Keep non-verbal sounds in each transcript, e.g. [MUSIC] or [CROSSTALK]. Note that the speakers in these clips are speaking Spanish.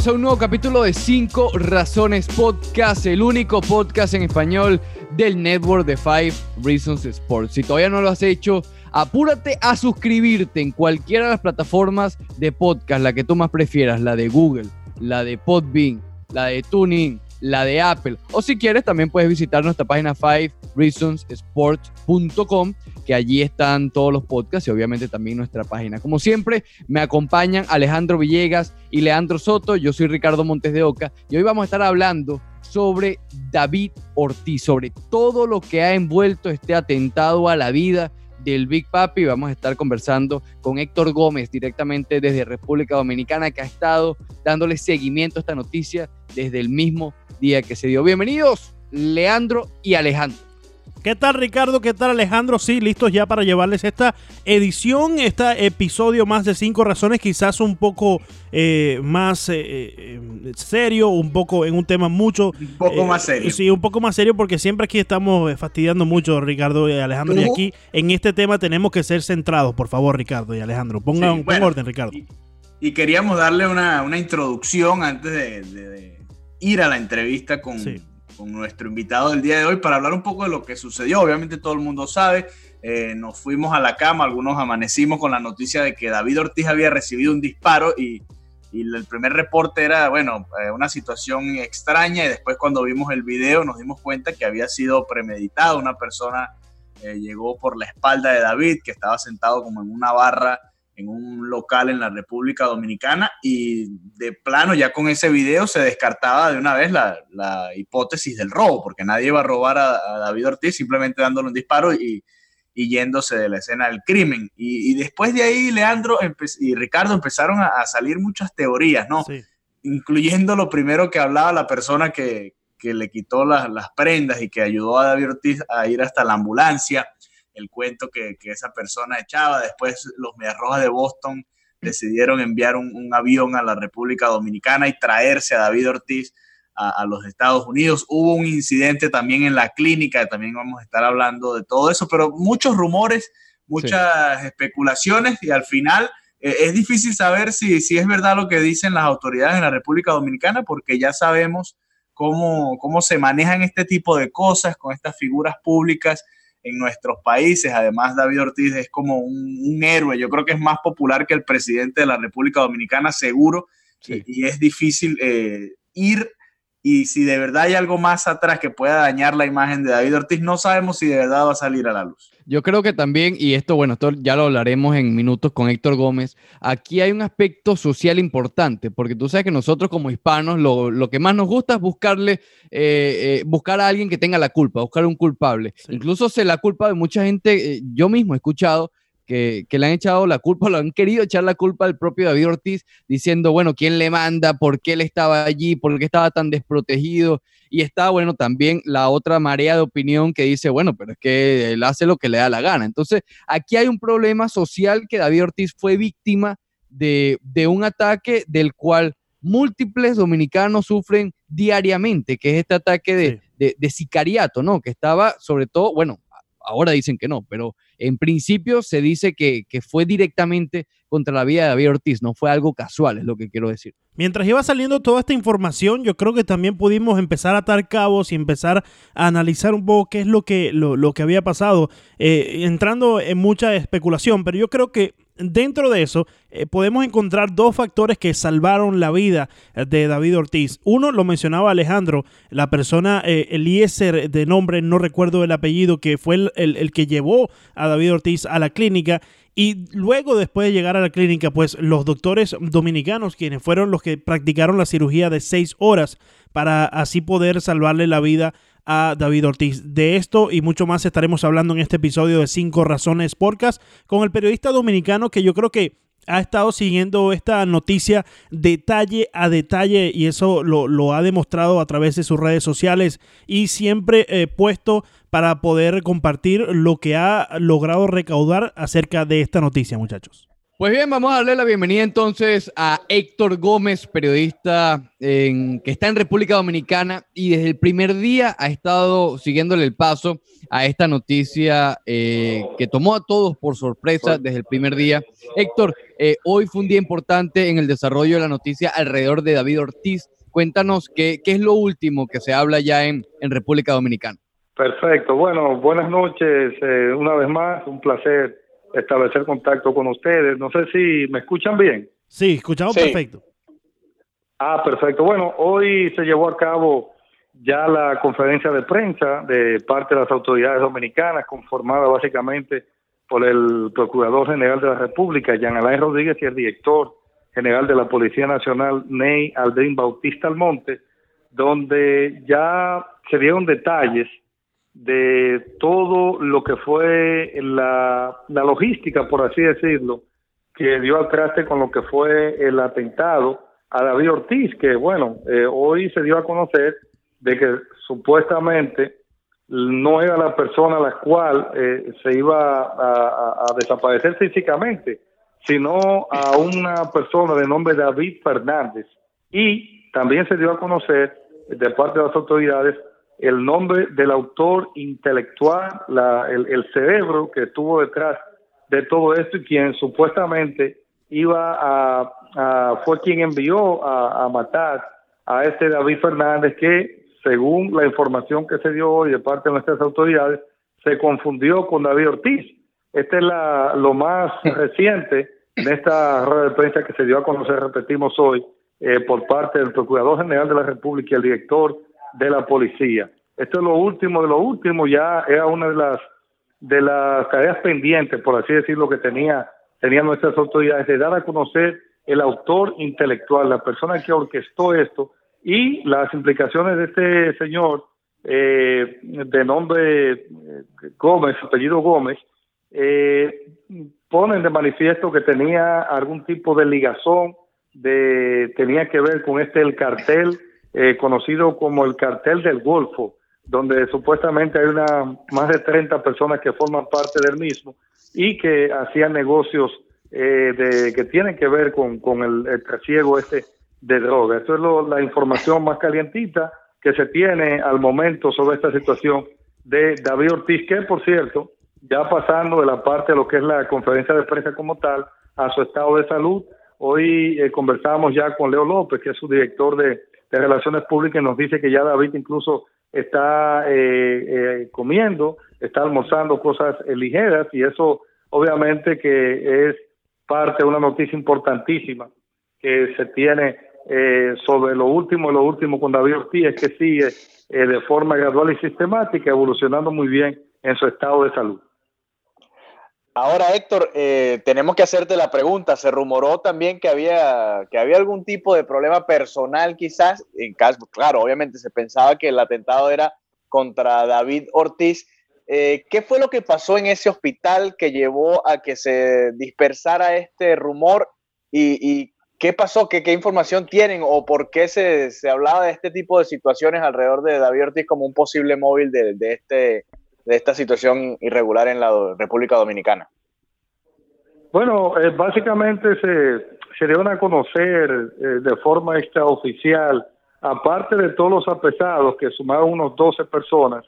Bienvenidos a un nuevo capítulo de 5 Razones Podcast, el único podcast en español del network de 5 Reasons Sports. Si todavía no lo has hecho, apúrate a suscribirte en cualquiera de las plataformas de podcast, la que tú más prefieras, la de Google, la de Podbean, la de Tuning, la de Apple. O si quieres, también puedes visitar nuestra página 5reasonssports.com, que allí están todos los podcasts y obviamente también nuestra página. Como siempre, me acompañan Alejandro Villegas y Leandro Soto. Yo soy Ricardo Montes de Oca y hoy vamos a estar hablando sobre David Ortiz, sobre todo lo que ha envuelto este atentado a la vida del Big Papi. Vamos a estar conversando con Héctor Gómez directamente desde República Dominicana, que ha estado dándole seguimiento a esta noticia desde el mismo día que se dio. Bienvenidos, Leandro y Alejandro. ¿Qué tal Ricardo? ¿Qué tal Alejandro? Sí, listos ya para llevarles esta edición, este episodio más de cinco razones, quizás un poco eh, más eh, eh, serio, un poco en un tema mucho... Un poco más serio. Sí, un poco más serio porque siempre aquí estamos fastidiando mucho Ricardo y Alejandro y aquí en este tema tenemos que ser centrados, por favor Ricardo y Alejandro. Pongan, sí, orden Ricardo. Y, queríamos darle una, introducción antes de, ir a la entrevista con con nuestro invitado del día de hoy para hablar un poco de lo que sucedió. Obviamente todo el mundo sabe, eh, nos fuimos a la cama, algunos amanecimos con la noticia de que David Ortiz había recibido un disparo y, el primer reporte era, bueno, eh, una situación extraña y después cuando vimos el video nos dimos cuenta que había sido premeditado. Una persona eh, llegó por la espalda de David que estaba sentado como en una barra en un local en la República Dominicana y de plano ya con ese video se descartaba de una vez la, hipótesis del robo, porque nadie iba a robar a, David Ortiz simplemente dándole un disparo y, yéndose de la escena del crimen. Y, después de ahí, Leandro y Ricardo empezaron a, salir muchas teorías, ¿no? Incluyendo lo primero que hablaba la persona que, le quitó las, las prendas y que ayudó a David Ortiz a ir hasta la ambulancia el cuento que, esa persona echaba. Después los Mediarrojas de Boston decidieron enviar un, avión a la República Dominicana y traerse a David Ortiz a, los Estados Unidos. Hubo un incidente también en la clínica, también vamos a estar hablando de todo eso, pero muchos rumores, muchas especulaciones y al final eh, es difícil saber si, si es verdad lo que dicen las autoridades en la República Dominicana porque ya sabemos cómo, cómo se manejan este tipo de cosas con estas figuras públicas en nuestros países. Además, David Ortiz es como un, héroe. Yo creo que es más popular que el presidente de la República Dominicana, seguro. Y, es difícil eh, ir y si de verdad hay algo más atrás que pueda dañar la imagen de David Ortiz, no sabemos si de verdad va a salir a la luz. Yo creo que también, y esto, bueno, esto ya lo hablaremos en minutos con Héctor Gómez, aquí hay un aspecto social importante, porque tú sabes que nosotros como hispanos lo, que más nos gusta es buscarle, eh, eh, buscar a alguien que tenga la culpa, buscar un culpable. Incluso se la culpa de mucha gente, eh, yo mismo he escuchado que, le han echado la culpa, [LAUGHS] lo han querido echar la culpa al propio David Ortiz, diciendo, bueno, ¿quién le manda? ¿Por qué él estaba allí? ¿Por qué estaba tan desprotegido? Y está, bueno, también la otra marea de opinión que dice, bueno, pero es que él hace lo que le da la gana. Entonces, aquí hay un problema social que David Ortiz fue víctima de, un ataque del cual múltiples dominicanos sufren diariamente, que es este ataque de, de, de, sicariato, ¿no? Que estaba sobre todo, bueno, ahora dicen que no, pero en principio se dice que, fue directamente contra la vida de David Ortiz, no fue algo casual, es lo que quiero decir. Mientras iba saliendo toda esta información, yo creo que también pudimos empezar a atar cabos y empezar a analizar un poco qué es lo que, lo, que había pasado, eh, entrando en mucha especulación, pero yo creo que dentro de eso eh, podemos encontrar dos factores que salvaron la vida de David Ortiz. Uno lo mencionaba Alejandro, la persona eh, Eliezer de nombre, no recuerdo el apellido, que fue el, que llevó a David Ortiz a la clínica. Y luego, después de llegar a la clínica, pues los doctores dominicanos, quienes fueron los que practicaron la cirugía de seis horas para así poder salvarle la vida a David Ortiz. De esto y mucho más estaremos hablando en este episodio de Cinco Razones Podcast con el periodista dominicano que yo creo que ha estado siguiendo esta noticia detalle a detalle y eso lo, ha demostrado a través de sus redes sociales y siempre eh, puesto para poder compartir lo que ha logrado recaudar acerca de esta noticia, muchachos. Pues bien, vamos a darle la bienvenida entonces a Héctor Gómez, periodista en, que está en República Dominicana y desde el primer día ha estado siguiéndole el paso a esta noticia eh, que tomó a todos por sorpresa desde el primer día. Héctor, eh, hoy fue un día importante en el desarrollo de la noticia alrededor de David Ortiz. Cuéntanos qué, qué es lo último que se habla ya en, en República Dominicana. Perfecto. Bueno, buenas noches. Eh, una vez más, un placer establecer contacto con ustedes. No sé si me escuchan bien. Sí, escuchamos perfecto. Ah, perfecto. Bueno, hoy se llevó a cabo ya la conferencia de prensa de parte de las autoridades dominicanas, conformada básicamente por el Procurador General de la República, Jean Alain Rodríguez, y el director general de la Policía Nacional, Ney Aldrin Bautista Almonte, donde ya se dieron detalles de todo lo que fue la, logística, por así decirlo, que dio al traste con lo que fue el atentado a David Ortiz, que bueno, eh, hoy se dio a conocer de que supuestamente no era la persona a la cual eh, se iba a, desaparecer físicamente, sino a una persona de nombre David Fernández. Y también se dio a conocer de parte de las autoridades el nombre del autor intelectual, el, cerebro que estuvo detrás de todo esto y quien supuestamente iba a, fue quien envió a, matar a este David Fernández que según la información que se dio hoy de parte de nuestras autoridades se confundió con David Ortiz. Este es la, lo más reciente de esta rueda de prensa que se dio a conocer, repetimos hoy, eh, por parte del Procurador General de la República y el director de la policía. Esto es lo último de lo último, ya era una de las de las tareas pendientes, por así decirlo, que tenía tenían nuestras autoridades de dar a conocer el autor intelectual, la persona que orquestó esto y las implicaciones de este señor eh, de nombre eh, Gómez, apellido Gómez, eh, ponen de manifiesto que tenía algún tipo de ligazón, de tenía que ver con este el cartel eh, conocido como el cartel del Golfo, donde supuestamente hay una más de 30 personas que forman parte del mismo y que hacían negocios eh, de que tienen que ver con, con el, el trasiego este de droga. Esto es la información más calientita que se tiene al momento sobre esta situación de David Ortiz, que por cierto, ya pasando de la parte de lo que es la conferencia de prensa como tal a su estado de salud, hoy eh, conversamos ya con Leo López, que es su director de de Relaciones Públicas nos dice que ya David incluso está eh, eh, comiendo, está almorzando cosas eh, ligeras y eso obviamente que es parte de una noticia importantísima que se tiene sobre lo último, lo último con David Ortiz, que sigue de forma gradual y sistemática evolucionando muy bien en su estado de salud. Ahora, Héctor, eh, tenemos que hacerte la pregunta. Se rumoró también que había, que había algún tipo de problema personal, quizás. En caso, claro, obviamente se pensaba que el atentado era contra David Ortiz. Eh, ¿Qué fue lo que pasó en ese hospital que llevó a que se dispersara este rumor? ¿Y, qué pasó? ¿Qué, ¿Qué, información tienen? ¿O por qué se, se, hablaba de este tipo de situaciones alrededor de David Ortiz como un posible móvil de, de este de esta situación irregular en la República Dominicana? Bueno, eh, básicamente se, se dieron a conocer eh, de forma extraoficial, aparte de todos los apresados, que sumaron unos 12 personas,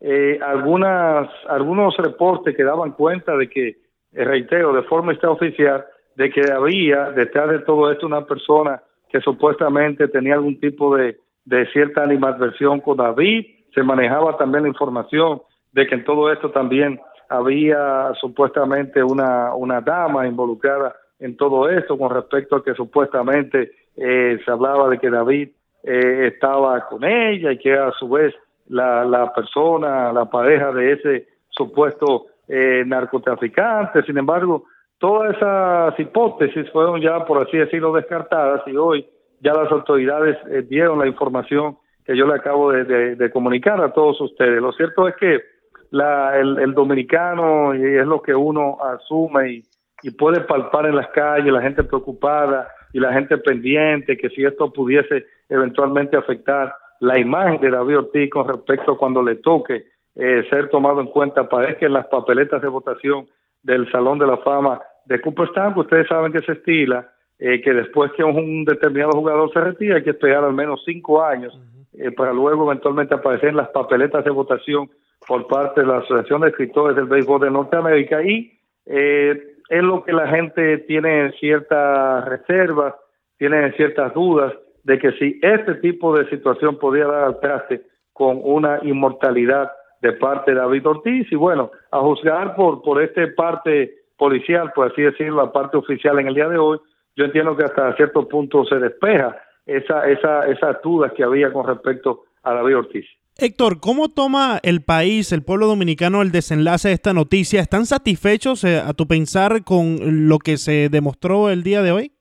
eh, algunas, algunos reportes que daban cuenta de que, reitero, de forma extraoficial, de que había detrás de todo esto una persona que supuestamente tenía algún tipo de, de cierta animadversión con David, se manejaba también la información de que en todo esto también había supuestamente una, una dama involucrada en todo esto con respecto a que supuestamente eh, se hablaba de que David eh, estaba con ella y que a su vez la, la persona, la pareja de ese supuesto eh, narcotraficante. Sin embargo, todas esas hipótesis fueron ya, por así decirlo, descartadas y hoy ya las autoridades dieron la información que yo le acabo de comunicar a todos ustedes. Lo cierto es que la, el, dominicano y es lo que uno asume y, y puede palpar en las calles, la gente preocupada y la gente pendiente que si esto pudiese eventualmente afectar la imagen de David Ortiz con respecto a cuando le toque eh, ser tomado en cuenta, parece que en las papeletas de votación del Salón de la Fama de Cooperstown, que ustedes saben que se estila, eh, que después que un determinado jugador se retira hay que esperar al menos cinco años eh, para luego eventualmente aparecer en las papeletas de votación por parte de la Asociación de Escritores del Béisbol de Norteamérica y eh, es lo que la gente tiene ciertas reservas, tiene ciertas dudas de que si este tipo de situación podía dar al traste con una inmortalidad de parte de David Ortiz y bueno, a juzgar por, por este parte policial, por así decirlo, la parte oficial en el día de hoy, yo entiendo que hasta cierto punto se despeja esa, esa, esas dudas que había con respecto a David Ortiz. Héctor, ¿cómo toma el país, el pueblo dominicano, el desenlace de esta noticia? ¿Están satisfechos, eh, a tu pensar, con lo que se demostró el día de hoy?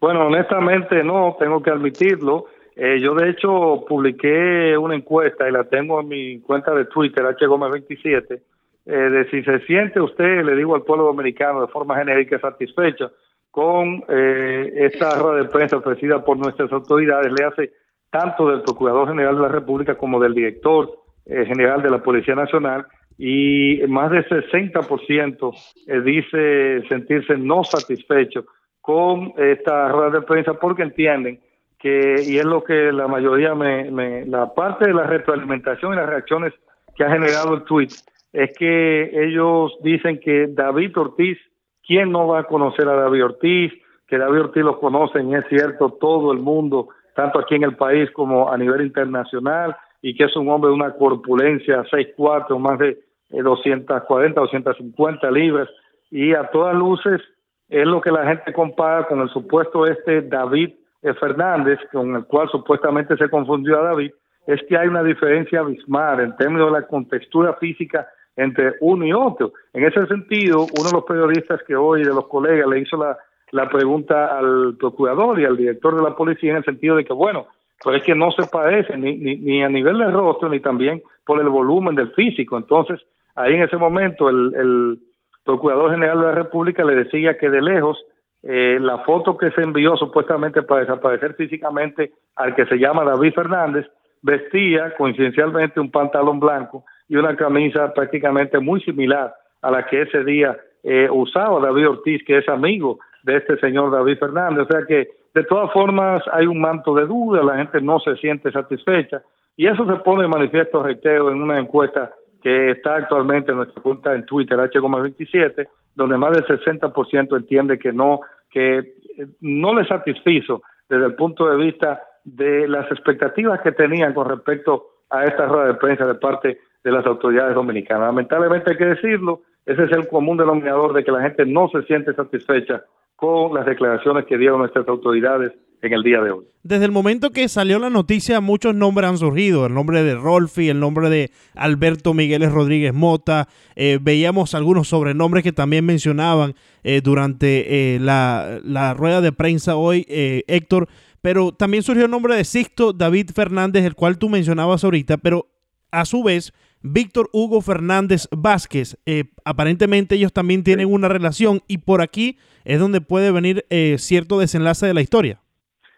Bueno, honestamente no, tengo que admitirlo. Eh, yo de hecho publiqué una encuesta y la tengo en mi cuenta de Twitter, HGOME27, eh, de si se siente usted, le digo al pueblo dominicano de forma genérica, satisfecho con eh, esta rueda de prensa ofrecida por nuestras autoridades, le hace tanto del Procurador General de la República como del Director eh, General de la Policía Nacional, y más del 60% eh, dice sentirse no satisfecho con esta rueda de prensa porque entienden que, y es lo que la mayoría me, la parte de la retroalimentación y las reacciones que ha generado el tweet, es que ellos dicen que David Ortiz, ¿quién no va a conocer a David Ortiz? Que David Ortiz lo conocen, es cierto, todo el mundo tanto aquí en el país como a nivel internacional, y que es un hombre de una corpulencia 6'4, más de 240, eh, 250 libras, y a todas luces es lo que la gente compara con el supuesto este David Fernández, con el cual supuestamente se confundió a David, es que hay una diferencia abismal en términos de la contextura física entre uno y otro. En ese sentido, uno de los periodistas que hoy, de los colegas, le hizo la la pregunta al procurador y al director de la policía en el sentido de que, bueno, pues es que no se parece ni, ni, a nivel de rostro ni también por el volumen del físico. Entonces, ahí en ese momento el, el Procurador General de la República le decía que de lejos eh, la foto que se envió supuestamente para desaparecer físicamente al que se llama David Fernández vestía coincidencialmente un pantalón blanco y una camisa prácticamente muy similar a la que ese día eh, usaba David Ortiz, que es amigo de este señor David Fernández. O sea que de todas formas hay un manto de duda, la gente no se siente satisfecha y eso se pone en manifiesto, reitero, en una encuesta que está actualmente en nuestra cuenta en Twitter, H27, donde más del 60% entiende que no, que eh, no le satisfizo desde el punto de vista de las expectativas que tenían con respecto a esta rueda de prensa de parte de las autoridades dominicanas. Lamentablemente hay que decirlo, ese es el común denominador de que la gente no se siente satisfecha con las declaraciones que dieron nuestras autoridades en el día de hoy. Desde el momento que salió la noticia, muchos nombres han surgido. El nombre de Rolfi, el nombre de Alberto Migueles Rodríguez Mota. Eh, veíamos algunos sobrenombres que también mencionaban eh, durante eh, la, la, rueda de prensa hoy, Héctor. Pero también surgió el nombre de Sixto David Fernández, el cual tú mencionabas ahorita. Pero a su vez, Víctor Hugo Fernández Vázquez. aparentemente ellos también tienen una relación y por aquí es donde puede venir eh, cierto desenlace de la historia.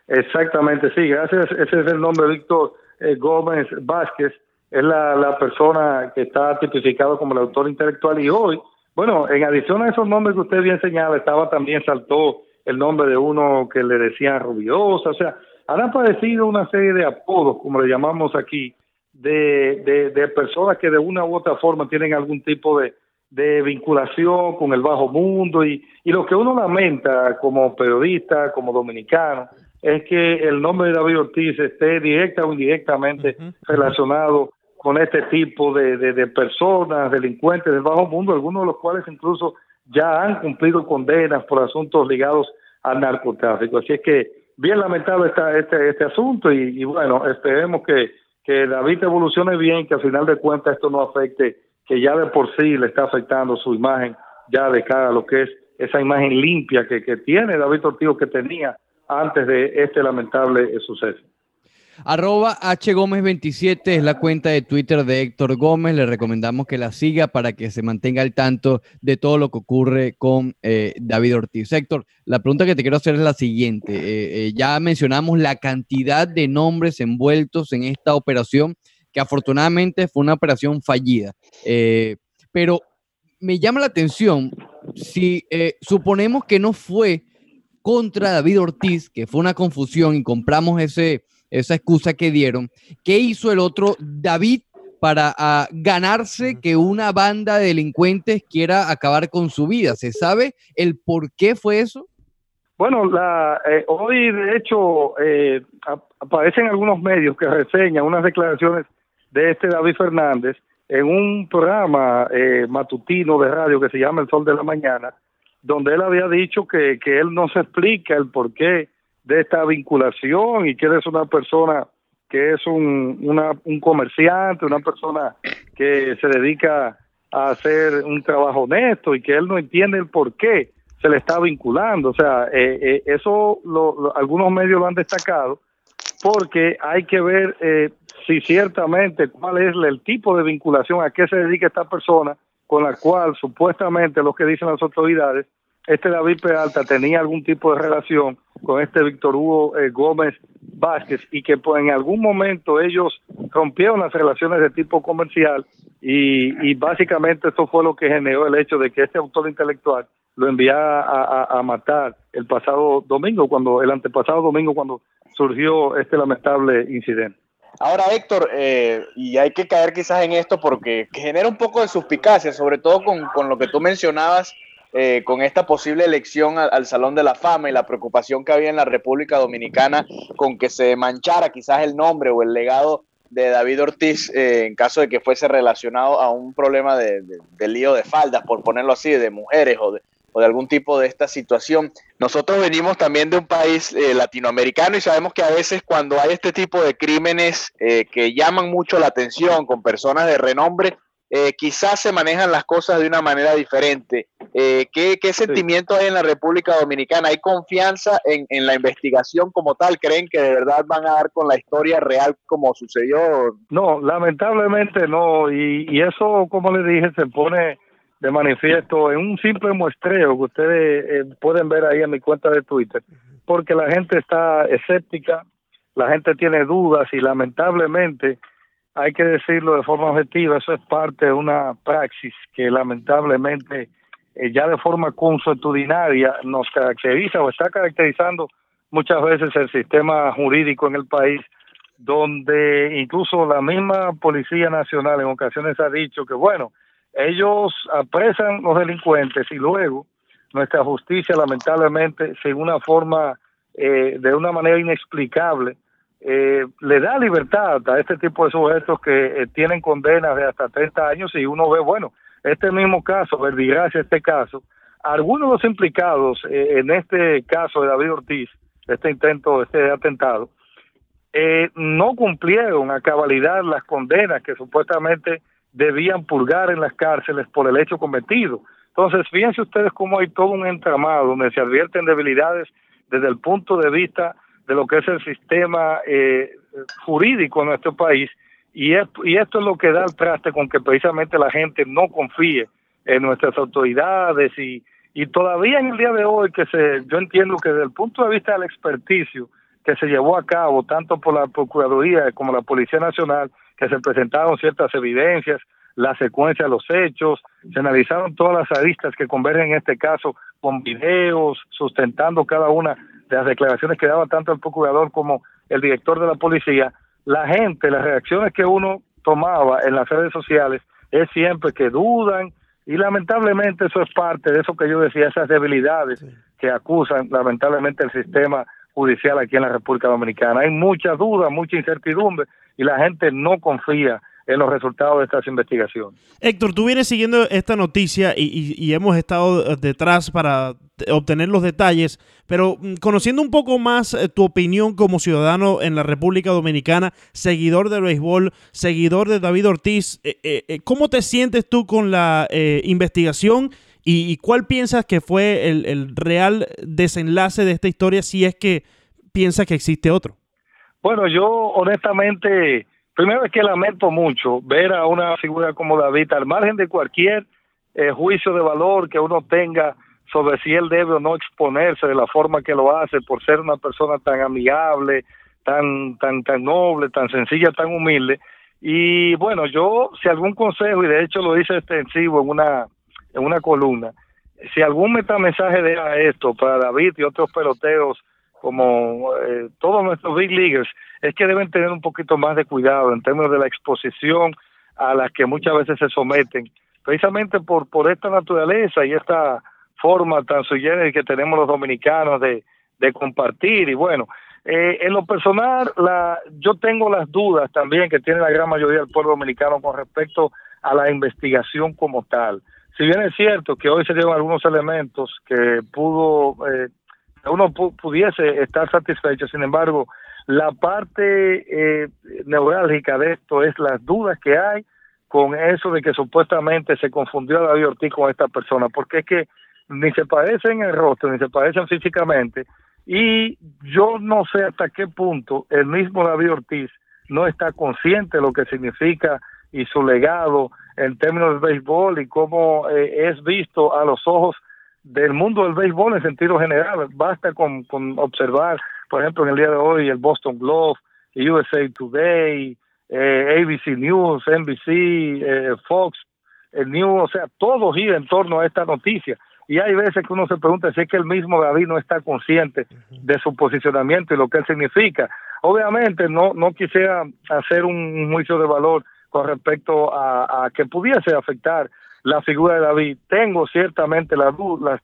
Exactamente, sí, gracias. Ese es el nombre, Víctor eh, Gómez Vázquez, es la, persona que está tipificado como el autor intelectual y hoy, bueno, en adición a esos nombres que usted bien señala, estaba también, saltó el nombre de uno que le decían Rubiosa, o sea, han aparecido una serie de apodos, como le llamamos aquí, de, de personas que de una u otra forma tienen algún tipo de, de vinculación con el bajo mundo y, y lo que uno lamenta como periodista, como dominicano, es que el nombre de David Ortiz esté directa o indirectamente relacionado con este tipo de, de, personas, delincuentes del bajo mundo, algunos de los cuales incluso ya han cumplido condenas por asuntos ligados al narcotráfico. Así es que bien lamentable está este, este asunto y, y bueno, esperemos que, que David evolucione bien, que al final de cuentas esto no afecte que ya de por sí le está afectando su imagen ya de cara a lo que es esa imagen limpia que, tiene David Ortigo que tenía antes de este lamentable suceso. Arroba H Gómez 27 es la cuenta de Twitter de Héctor Gómez. Le recomendamos que la siga para que se mantenga al tanto de todo lo que ocurre con eh, David Ortiz. Héctor, la pregunta que te quiero hacer es la siguiente. Eh, eh, ya mencionamos la cantidad de nombres envueltos en esta operación que afortunadamente fue una operación fallida. Pero me llama la atención si suponemos que no fue contra David Ortiz, que fue una confusión y compramos ese, esa excusa que dieron, ¿qué hizo el otro David para ah, ganarse que una banda de delincuentes quiera acabar con su vida? ¿Se sabe el por qué fue eso? Bueno, la, eh, hoy de hecho eh, aparecen algunos medios que reseñan unas declaraciones de este David Fernández en un programa eh, matutino de radio que se llama El Sol de la Mañana, donde él había dicho que, que él no se explica el porqué de esta vinculación y que él es una persona que es un, un comerciante, una persona que se dedica a hacer un trabajo honesto y que él no entiende el por qué se le está vinculando. O sea, eh, eh, eso lo, algunos medios lo han destacado porque hay que ver eh, si ciertamente cuál es el tipo de vinculación, a qué se dedica esta persona con la cual supuestamente lo que dicen las autoridades este David Peralta tenía algún tipo de relación con este Víctor Hugo eh, Gómez Vázquez y que pues en algún momento ellos rompieron las relaciones de tipo comercial y, básicamente esto fue lo que generó el hecho de que este autor intelectual lo enviara a, matar el pasado domingo, cuando el antepasado domingo cuando surgió este lamentable incidente. Ahora, Héctor, eh, y hay que caer quizás en esto porque genera un poco de suspicacia, sobre todo con, con lo que tú mencionabas eh, con esta posible elección al, Salón de la Fama y la preocupación que había en la República Dominicana con que se manchara quizás el nombre o el legado de David Ortiz eh, en caso de que fuese relacionado a un problema de, lío de faldas, por ponerlo así, de mujeres o de, o de algún tipo de esta situación. Nosotros venimos también de un país eh, latinoamericano y sabemos que a veces cuando hay este tipo de crímenes que llaman mucho la atención con personas de renombre, eh, quizás se manejan las cosas de una manera diferente. Eh, ¿qué, sentimiento hay en la República Dominicana? ¿Hay confianza en, la investigación como tal? ¿Creen que de verdad van a dar con la historia real como sucedió? No, lamentablemente no. Y, eso, como les dije, se pone de manifiesto en un simple muestreo que ustedes eh, pueden ver ahí en mi cuenta de Twitter, porque la gente está escéptica, la gente tiene dudas y lamentablemente hay que decirlo de forma objetiva, eso es parte de una praxis que lamentablemente eh, ya de forma consuetudinaria nos caracteriza o está caracterizando muchas veces el sistema jurídico en el país, donde incluso la misma Policía Nacional en ocasiones ha dicho que, bueno, ellos apresan los delincuentes y luego nuestra justicia lamentablemente, sin una forma, eh, de una manera inexplicable, eh, le da libertad a este tipo de sujetos que eh, tienen condenas de hasta 30 años y uno ve, bueno, este mismo caso, verbigracia este caso, algunos de los implicados eh, en este caso de David Ortiz, este intento, este atentado, no cumplieron a cabalidad las condenas que supuestamente debían purgar en las cárceles por el hecho cometido. Entonces, fíjense ustedes cómo hay todo un entramado donde se advierten debilidades desde el punto de vista de lo que es el sistema eh, jurídico en nuestro país y, y esto es lo que da el traste con que precisamente la gente no confíe en nuestras autoridades y, y todavía en el día de hoy que se yo entiendo que desde el punto de vista del experticio que se llevó a cabo tanto por la Procuraduría como la Policía Nacional que se presentaron ciertas evidencias la secuencia de los hechos, se analizaron todas las aristas que convergen en este caso con videos, sustentando cada una las declaraciones que daba tanto el procurador como el director de la policía, la gente, las reacciones que uno tomaba en las redes sociales es siempre que dudan y lamentablemente eso es parte de eso que yo decía, esas debilidades que acusan lamentablemente el sistema judicial aquí en la República Dominicana. Hay mucha duda, mucha incertidumbre y la gente no confía en los resultados de estas investigaciones. Héctor, tú vienes siguiendo esta noticia y, hemos estado detrás para obtener los detalles, pero mm, conociendo un poco más eh, tu opinión como ciudadano en la República Dominicana, seguidor del béisbol, seguidor de David Ortiz, eh, eh, ¿cómo te sientes tú con la investigación y, cuál piensas que fue el, el real desenlace de esta historia si es que piensas que existe otro? Bueno, yo honestamente Primero es que lamento mucho ver a una figura como David al margen de cualquier eh, juicio de valor que uno tenga sobre si él debe o no exponerse de la forma que lo hace por ser una persona tan amigable, tan tan tan noble, tan sencilla, tan humilde. Y bueno, yo si algún consejo y de hecho lo hice extensivo en una en una columna, si algún metamensaje deja esto para David y otros peloteros como eh, todos nuestros big leaguers, es que deben tener un poquito más de cuidado en términos de la exposición a las que muchas veces se someten, precisamente por, por esta naturaleza y esta forma tan sui que tenemos los dominicanos de, de compartir. Y bueno, eh, en lo personal, la, yo tengo las dudas también que tiene la gran mayoría del pueblo dominicano con respecto a la investigación como tal. Si bien es cierto que hoy se dieron algunos elementos que pudo eh, uno pudiese estar satisfecho, sin embargo, la parte eh, neurálgica de esto es las dudas que hay con eso de que supuestamente se confundió a David Ortiz con esta persona, porque es que ni se parecen en el rostro, ni se parecen físicamente, y yo no sé hasta qué punto el mismo David Ortiz no está consciente de lo que significa y su legado en términos del béisbol y cómo eh, es visto a los ojos del mundo del béisbol en sentido general. Basta con, con observar, por ejemplo, en el día de hoy el Boston Globe, USA Today, eh, ABC News, NBC, eh, Fox el News, o sea, todo gira en torno a esta noticia. Y hay veces que uno se pregunta si es que el mismo David no está consciente de su posicionamiento y lo que él significa. Obviamente no, no quisiera hacer un juicio de valor con respecto a, a que pudiese afectar la figura de David. Tengo ciertamente las,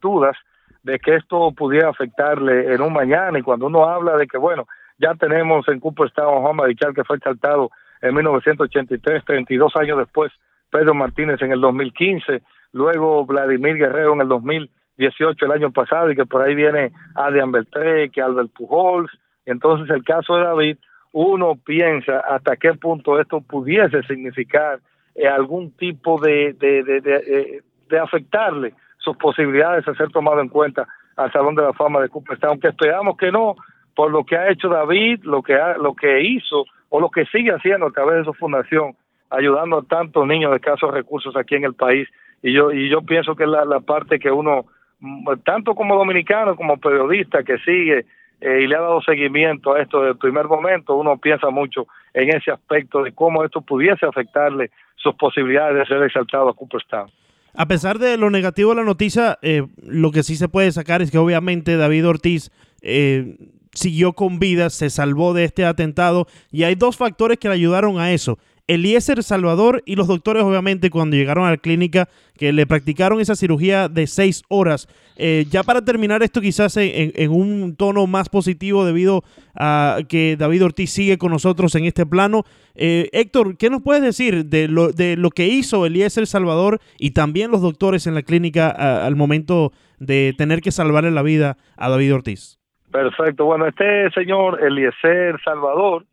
dudas de que esto pudiera afectarle en un mañana y cuando uno habla de que, bueno, ya tenemos en Cooperstown a Juan Marichal que fue exaltado en 1983, 32 años después, Pedro Martínez en el 2015, luego Vladimir Guerrero en el 2018, el año pasado, y que por ahí viene Adrian Beltré, que Albert Pujols. Entonces, el caso de David, uno piensa hasta qué punto esto pudiese significar eh, algún tipo de, de, de, eh, de, afectarle sus posibilidades de ser tomado en cuenta al Salón de la Fama de Cooperstown, aunque esperamos que no, por lo que ha hecho David, lo que, ha, lo que hizo o lo que sigue haciendo a través de su fundación, ayudando a tantos niños de escasos recursos aquí en el país. Y yo, y yo pienso que es la, la parte que uno, mm, tanto como dominicano como periodista que sigue eh, y le ha dado seguimiento a esto desde el primer momento, uno piensa mucho en ese aspecto de cómo esto pudiese afectarle posibilidades de ser exaltado a Cooperstown. A pesar de lo negativo de la noticia, eh, lo que sí se puede sacar es que obviamente David Ortiz eh, siguió con vida, se salvó de este atentado y hay dos factores que le ayudaron a eso. Eliezer Salvador y los doctores, obviamente, cuando llegaron a la clínica, que le practicaron esa cirugía de seis horas. Eh, ya para terminar esto, quizás en, un tono más positivo, debido a que David Ortiz sigue con nosotros en este plano. Eh, Héctor, ¿qué nos puedes decir de lo, de lo que hizo Eliezer Salvador y también los doctores en la clínica al momento de tener que salvarle la vida a David Ortiz? Perfecto. Bueno, este señor Eliezer Salvador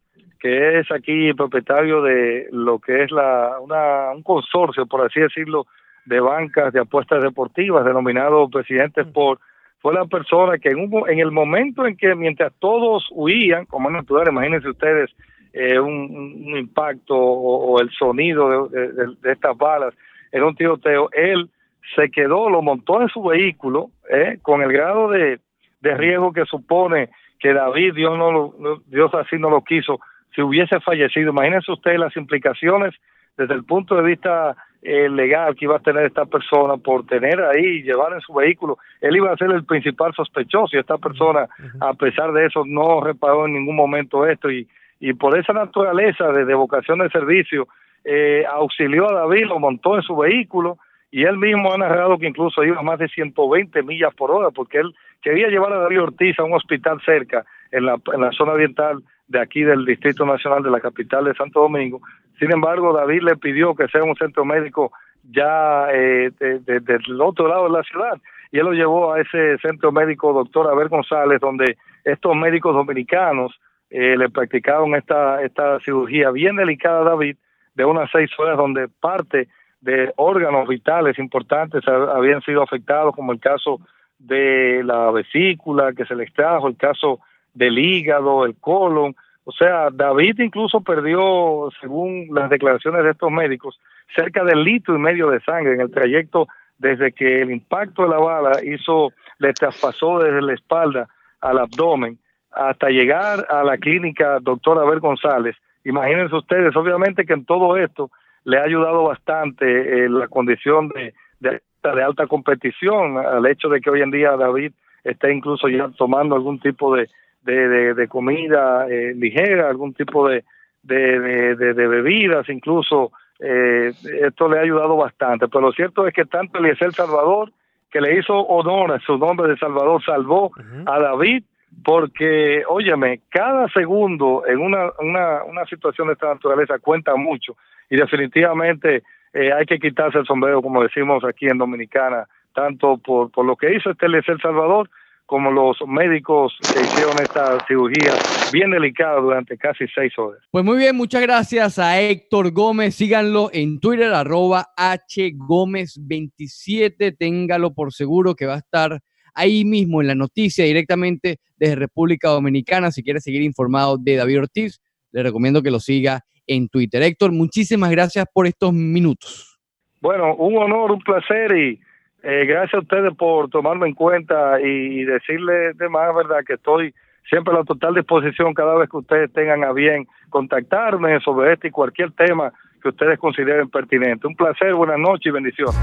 que es aquí propietario de lo que es la, una, un consorcio, por así decirlo, de bancas de apuestas deportivas, denominado presidente por fue la persona que en, un, en el momento en que mientras todos huían, como es natural, imagínense ustedes eh, un, impacto o, el sonido de, de, estas balas en un tiroteo, él se quedó, lo montó en su vehículo, eh, con el grado de, de riesgo que supone que David, Dios, no lo, Dios así no lo quiso, si hubiese fallecido. Imagínense ustedes las implicaciones desde el punto de vista eh, legal que iba a tener esta persona por tener ahí, llevar en su vehículo. Él iba a ser el principal sospechoso y esta persona, a pesar de eso, no reparó en ningún momento esto y, y por esa naturaleza de, vocación de servicio, eh, auxilió a David, lo montó en su vehículo y él mismo ha narrado que incluso iba a más de 120 millas por hora porque él quería llevar a David Ortiz a un hospital cerca en la, en la zona oriental de aquí del Distrito Nacional de la capital de Santo Domingo. Sin embargo, David le pidió que sea un centro médico ya eh, del otro lado de la ciudad y él lo llevó a ese centro médico doctor Abel González donde estos médicos dominicanos eh, le practicaron esta, esta cirugía bien delicada David de unas seis horas donde parte de órganos vitales importantes habían sido afectados como el caso de la vesícula que se le extrajo, el caso del hígado, el colon. O sea, David incluso perdió, según las declaraciones de estos médicos, cerca del litro y medio de sangre en el trayecto desde que el impacto de la bala hizo, le traspasó desde la espalda al abdomen hasta llegar a la clínica doctor Abel González. Imagínense ustedes, obviamente que en todo esto le ha ayudado bastante eh, la condición de, de de alta competición, al hecho de que hoy en día David esté incluso ya tomando algún tipo de, de, comida eh, ligera, algún tipo de, de, bebidas, incluso eh, esto le ha ayudado bastante. Pero lo cierto es que tanto Eliezer Salvador, que le hizo honor a su nombre de Salvador, salvó a David, porque, óyeme, cada segundo en una, una, una situación de esta naturaleza cuenta mucho y definitivamente eh, hay que quitarse el sombrero, como decimos aquí en Dominicana, tanto por, por lo que hizo este El Salvador como los médicos que hicieron esta cirugía bien delicada durante casi seis horas. Pues muy bien, muchas gracias a Héctor Gómez. Síganlo en Twitter, arroba hgómez27. Téngalo por seguro que va a estar ahí mismo en la noticia directamente desde República Dominicana. Si quiere seguir informado de David Ortiz, le recomiendo que lo siga en Twitter. Héctor, muchísimas gracias por estos minutos. Bueno, un honor, un placer y eh, gracias a ustedes por tomarme en cuenta y decirles de más, ¿verdad? Que estoy siempre a la total disposición cada vez que ustedes tengan a bien contactarme sobre este y cualquier tema que ustedes consideren pertinente. Un placer, buenas noches y bendiciones.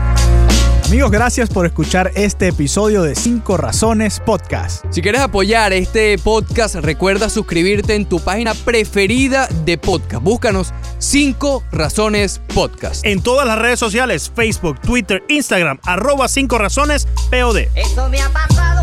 Amigos, gracias por escuchar este episodio de 5 Razones Podcast. Si quieres apoyar este podcast, recuerda suscribirte en tu página preferida de podcast. Búscanos 5 Razones Podcast. En todas las redes sociales, Facebook, Twitter, Instagram, arroba 5 Razones POD. Eso me ha pasado.